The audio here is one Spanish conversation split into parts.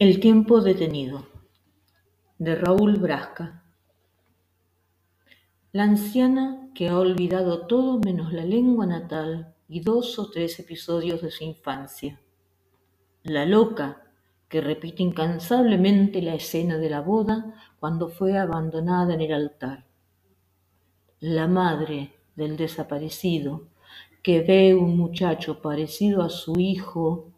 El tiempo detenido de Raúl Brasca La anciana que ha olvidado todo menos la lengua natal y dos o tres episodios de su infancia. La loca que repite incansablemente la escena de la boda cuando fue abandonada en el altar. La madre del desaparecido que ve un muchacho parecido a su hijo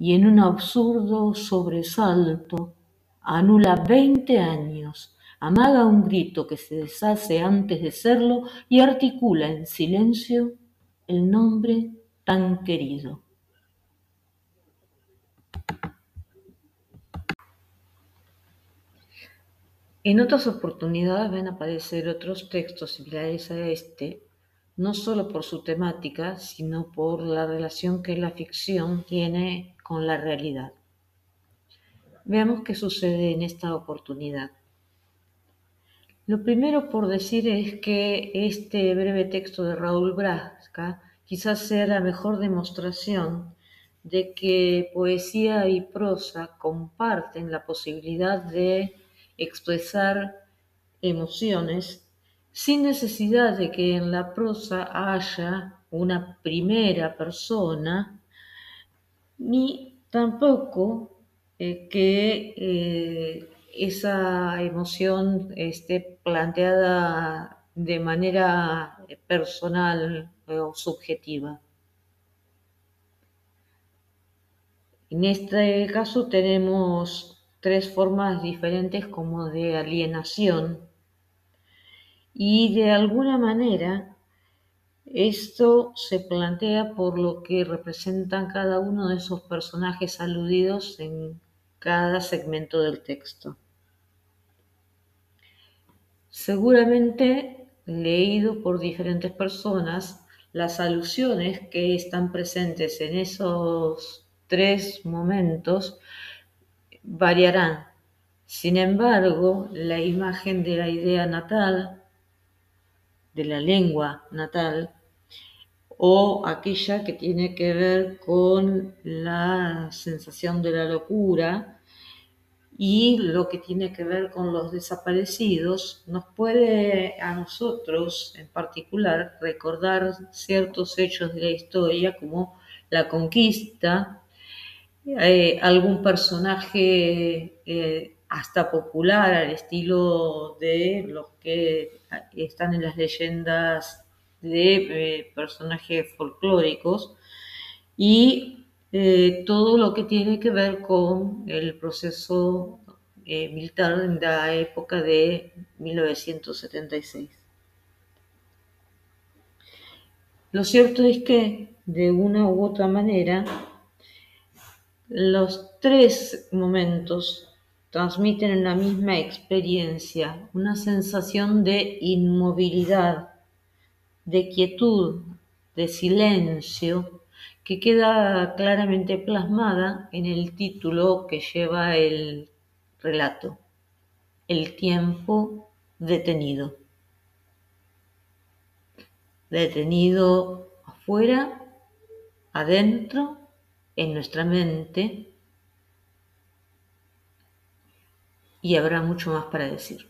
y en un absurdo sobresalto anula veinte años, amaga un grito que se deshace antes de serlo y articula en silencio el nombre tan querido. En otras oportunidades van a aparecer otros textos similares a este, no solo por su temática, sino por la relación que la ficción tiene con la realidad. Veamos qué sucede en esta oportunidad. Lo primero por decir es que este breve texto de Raúl Brasca quizás sea la mejor demostración de que poesía y prosa comparten la posibilidad de expresar emociones sin necesidad de que en la prosa haya una primera persona ni tampoco eh, que eh, esa emoción esté planteada de manera personal o subjetiva. En este caso tenemos tres formas diferentes como de alienación y de alguna manera esto se plantea por lo que representan cada uno de esos personajes aludidos en cada segmento del texto. Seguramente leído por diferentes personas, las alusiones que están presentes en esos tres momentos variarán. Sin embargo, la imagen de la idea natal, de la lengua natal, o aquella que tiene que ver con la sensación de la locura y lo que tiene que ver con los desaparecidos, nos puede a nosotros en particular recordar ciertos hechos de la historia como la conquista, eh, algún personaje eh, hasta popular al estilo de los que están en las leyendas de eh, personajes folclóricos y eh, todo lo que tiene que ver con el proceso eh, militar en la época de 1976. Lo cierto es que, de una u otra manera, los tres momentos transmiten una misma experiencia, una sensación de inmovilidad, de quietud, de silencio, que queda claramente plasmada en el título que lleva el relato, El tiempo detenido. Detenido afuera, adentro, en nuestra mente, y habrá mucho más para decir.